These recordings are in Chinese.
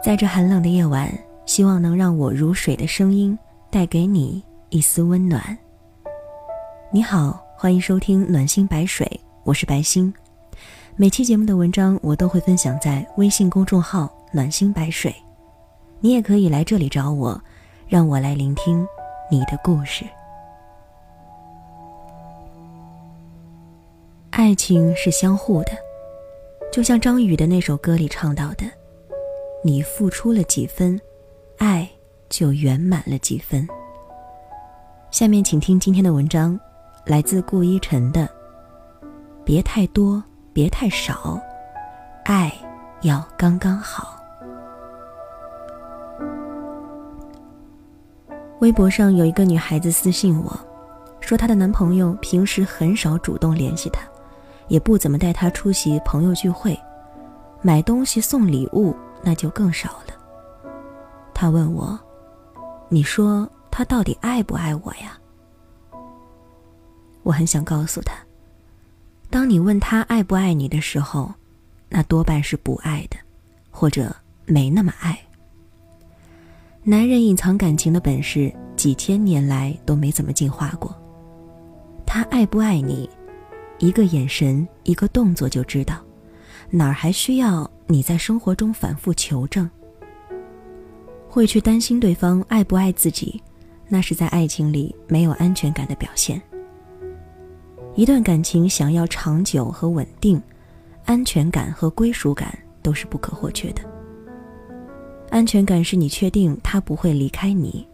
在这寒冷的夜晚，希望能让我如水的声音带给你一丝温暖。你好，欢迎收听暖心白水，我是白心。每期节目的文章我都会分享在微信公众号“暖心白水”，你也可以来这里找我，让我来聆听你的故事。爱情是相互的，就像张宇的那首歌里唱到的。你付出了几分，爱就圆满了几分。下面请听今天的文章，来自顾一晨的。别太多，别太少，爱要刚刚好。微博上有一个女孩子私信我，说她的男朋友平时很少主动联系她，也不怎么带她出席朋友聚会，买东西送礼物。那就更少了。他问我：“你说他到底爱不爱我呀？”我很想告诉他：“当你问他爱不爱你的时候，那多半是不爱的，或者没那么爱。男人隐藏感情的本事，几千年来都没怎么进化过。他爱不爱你，一个眼神，一个动作就知道。哪儿还需要？”你在生活中反复求证，会去担心对方爱不爱自己，那是在爱情里没有安全感的表现。一段感情想要长久和稳定，安全感和归属感都是不可或缺的。安全感是你确定他不会离开你，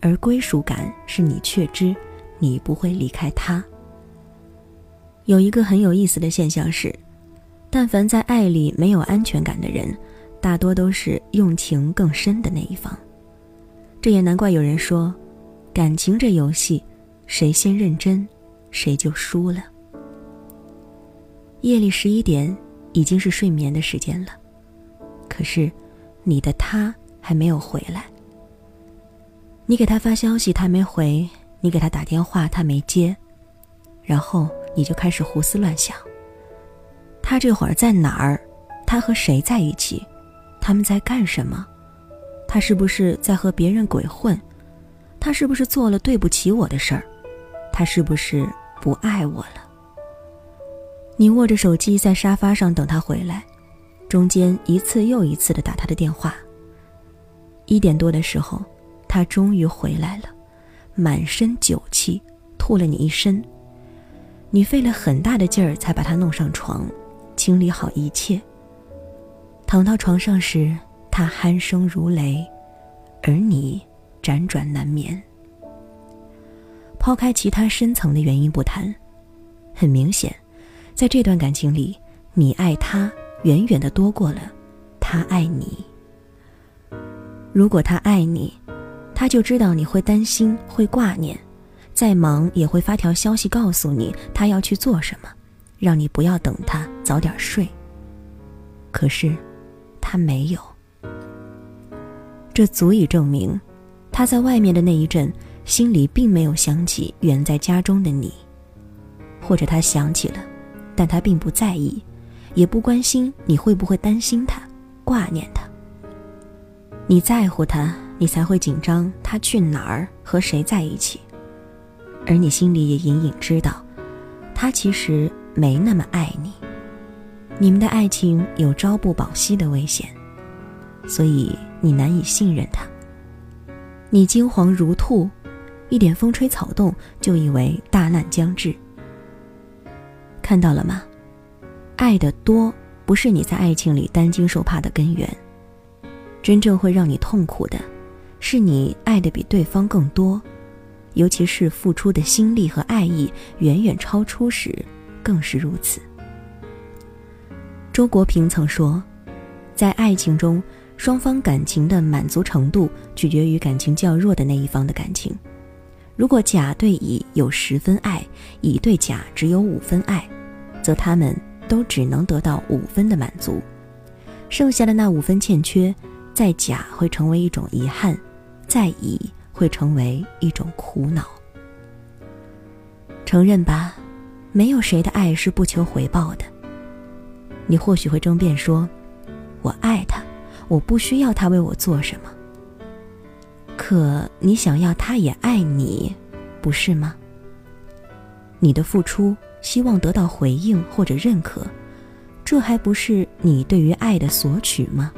而归属感是你确知你不会离开他。有一个很有意思的现象是。但凡在爱里没有安全感的人，大多都是用情更深的那一方。这也难怪有人说，感情这游戏，谁先认真，谁就输了。夜里十一点已经是睡眠的时间了，可是，你的他还没有回来。你给他发消息，他没回；你给他打电话，他没接。然后你就开始胡思乱想。他这会儿在哪儿？他和谁在一起？他们在干什么？他是不是在和别人鬼混？他是不是做了对不起我的事儿？他是不是不爱我了？你握着手机在沙发上等他回来，中间一次又一次的打他的电话。一点多的时候，他终于回来了，满身酒气，吐了你一身。你费了很大的劲儿才把他弄上床。清理好一切。躺到床上时，他鼾声如雷，而你辗转难眠。抛开其他深层的原因不谈，很明显，在这段感情里，你爱他远远的多过了他爱你。如果他爱你，他就知道你会担心、会挂念，再忙也会发条消息告诉你他要去做什么。让你不要等他早点睡。可是，他没有。这足以证明，他在外面的那一阵，心里并没有想起远在家中的你，或者他想起了，但他并不在意，也不关心你会不会担心他、挂念他。你在乎他，你才会紧张他去哪儿和谁在一起，而你心里也隐隐知道，他其实。没那么爱你，你们的爱情有朝不保夕的危险，所以你难以信任他。你惊惶如兔，一点风吹草动就以为大难将至。看到了吗？爱的多不是你在爱情里担惊受怕的根源，真正会让你痛苦的，是你爱的比对方更多，尤其是付出的心力和爱意远远超出时。更是如此。周国平曾说，在爱情中，双方感情的满足程度取决于感情较弱的那一方的感情。如果甲对乙有十分爱，乙对甲只有五分爱，则他们都只能得到五分的满足，剩下的那五分欠缺，在甲会成为一种遗憾，在乙会成为一种苦恼。承认吧。没有谁的爱是不求回报的。你或许会争辩说：“我爱他，我不需要他为我做什么。可你想要他也爱你，不是吗？你的付出希望得到回应或者认可，这还不是你对于爱的索取吗？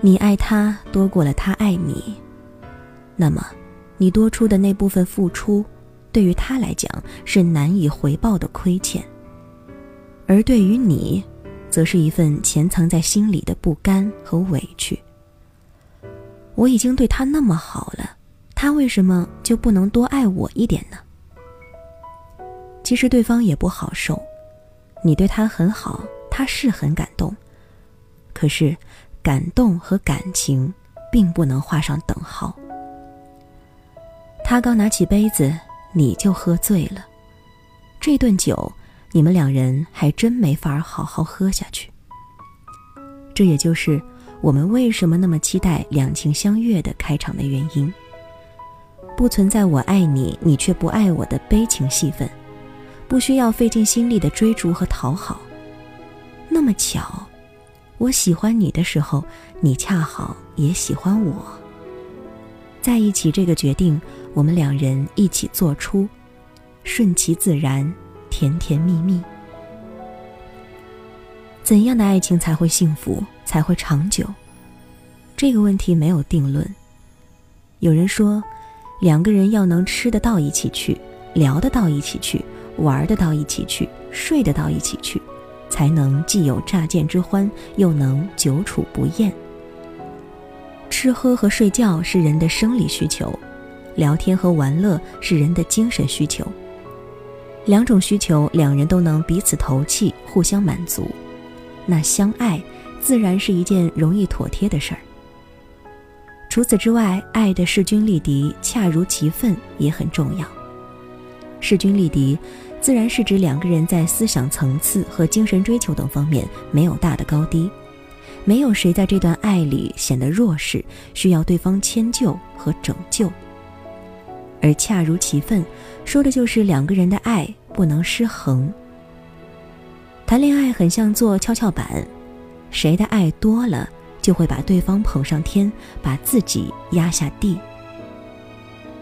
你爱他多过了他爱你，那么，你多出的那部分付出，对于他来讲是难以回报的亏欠，而对于你，则是一份潜藏在心里的不甘和委屈。我已经对他那么好了，他为什么就不能多爱我一点呢？其实对方也不好受，你对他很好，他是很感动。可是，感动和感情并不能画上等号。他刚拿起杯子，你就喝醉了。这顿酒，你们两人还真没法好好喝下去。这也就是我们为什么那么期待两情相悦的开场的原因。不存在我爱你，你却不爱我的悲情戏份。不需要费尽心力的追逐和讨好，那么巧，我喜欢你的时候，你恰好也喜欢我。在一起这个决定，我们两人一起做出，顺其自然，甜甜蜜蜜。怎样的爱情才会幸福，才会长久？这个问题没有定论。有人说，两个人要能吃得到一起去，聊得到一起去。玩得到一起去，睡得到一起去，才能既有乍见之欢，又能久处不厌。吃喝和睡觉是人的生理需求，聊天和玩乐是人的精神需求。两种需求，两人都能彼此投契，互相满足，那相爱自然是一件容易妥帖的事儿。除此之外，爱的势均力敌、恰如其分也很重要。势均力敌。自然是指两个人在思想层次和精神追求等方面没有大的高低，没有谁在这段爱里显得弱势，需要对方迁就和拯救。而恰如其分，说的就是两个人的爱不能失衡。谈恋爱很像做跷跷板，谁的爱多了，就会把对方捧上天，把自己压下地。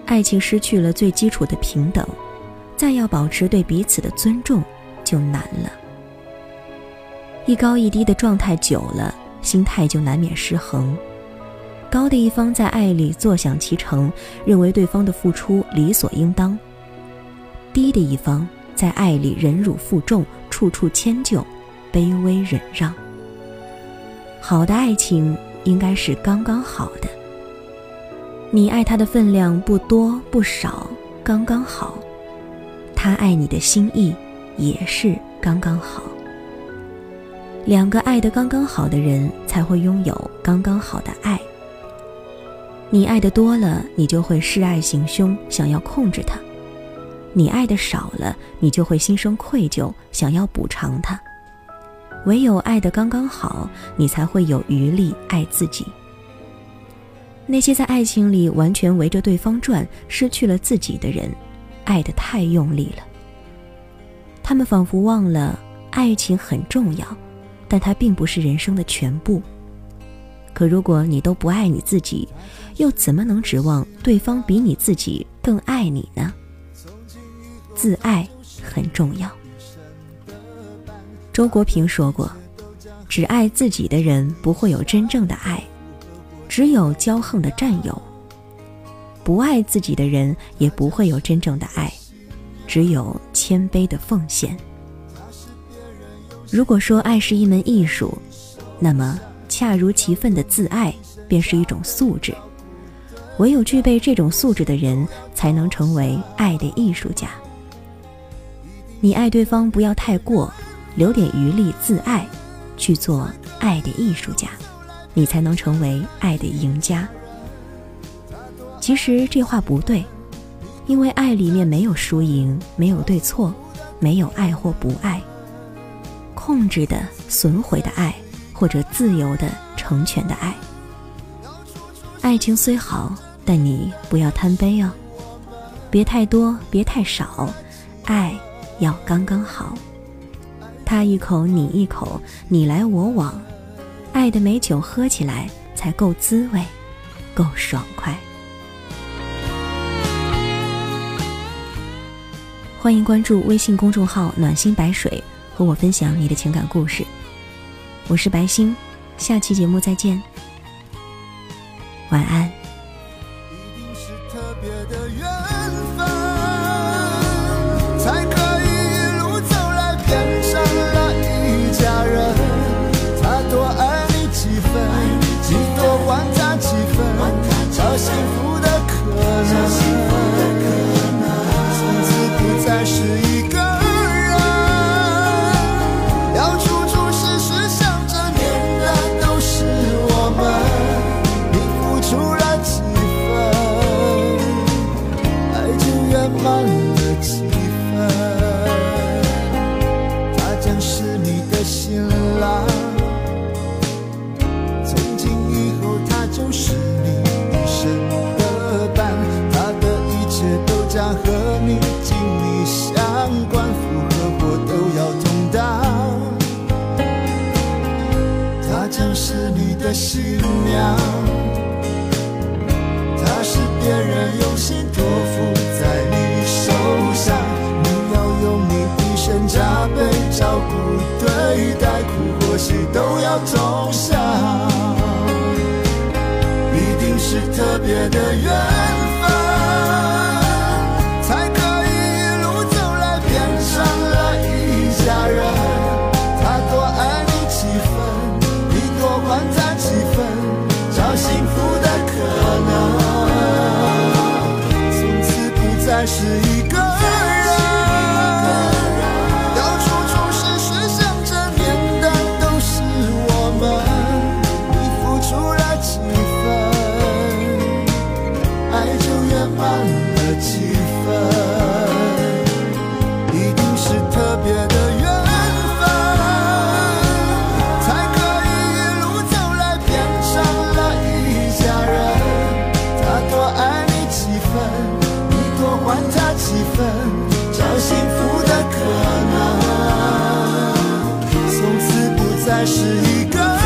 爱情失去了最基础的平等。再要保持对彼此的尊重，就难了。一高一低的状态久了，心态就难免失衡。高的一方在爱里坐享其成，认为对方的付出理所应当；低的一方在爱里忍辱负重，处处迁就，卑微忍让。好的爱情应该是刚刚好的。你爱他的分量不多不少，刚刚好。他爱你的心意也是刚刚好。两个爱的刚刚好的人才会拥有刚刚好的爱。你爱的多了，你就会示爱行凶，想要控制他；你爱的少了，你就会心生愧疚，想要补偿他。唯有爱的刚刚好，你才会有余力爱自己。那些在爱情里完全围着对方转，失去了自己的人。爱得太用力了，他们仿佛忘了爱情很重要，但它并不是人生的全部。可如果你都不爱你自己，又怎么能指望对方比你自己更爱你呢？自爱很重要。周国平说过：“只爱自己的人不会有真正的爱，只有骄横的占有。”不爱自己的人也不会有真正的爱，只有谦卑的奉献。如果说爱是一门艺术，那么恰如其分的自爱便是一种素质。唯有具备这种素质的人，才能成为爱的艺术家。你爱对方不要太过，留点余力自爱，去做爱的艺术家，你才能成为爱的赢家。其实这话不对，因为爱里面没有输赢，没有对错，没有爱或不爱，控制的、损毁的爱，或者自由的、成全的爱。爱情虽好，但你不要贪杯哦，别太多，别太少，爱要刚刚好。他一口，你一口，你来我往，爱的美酒喝起来才够滋味，够爽快。欢迎关注微信公众号“暖心白水”，和我分享你的情感故事。我是白星，下期节目再见，晚安。的新娘，她是别人用心托付在你手上，你要用你一生加倍照顾对待，苦或喜都要同享，一定是特别的缘。是。再是一个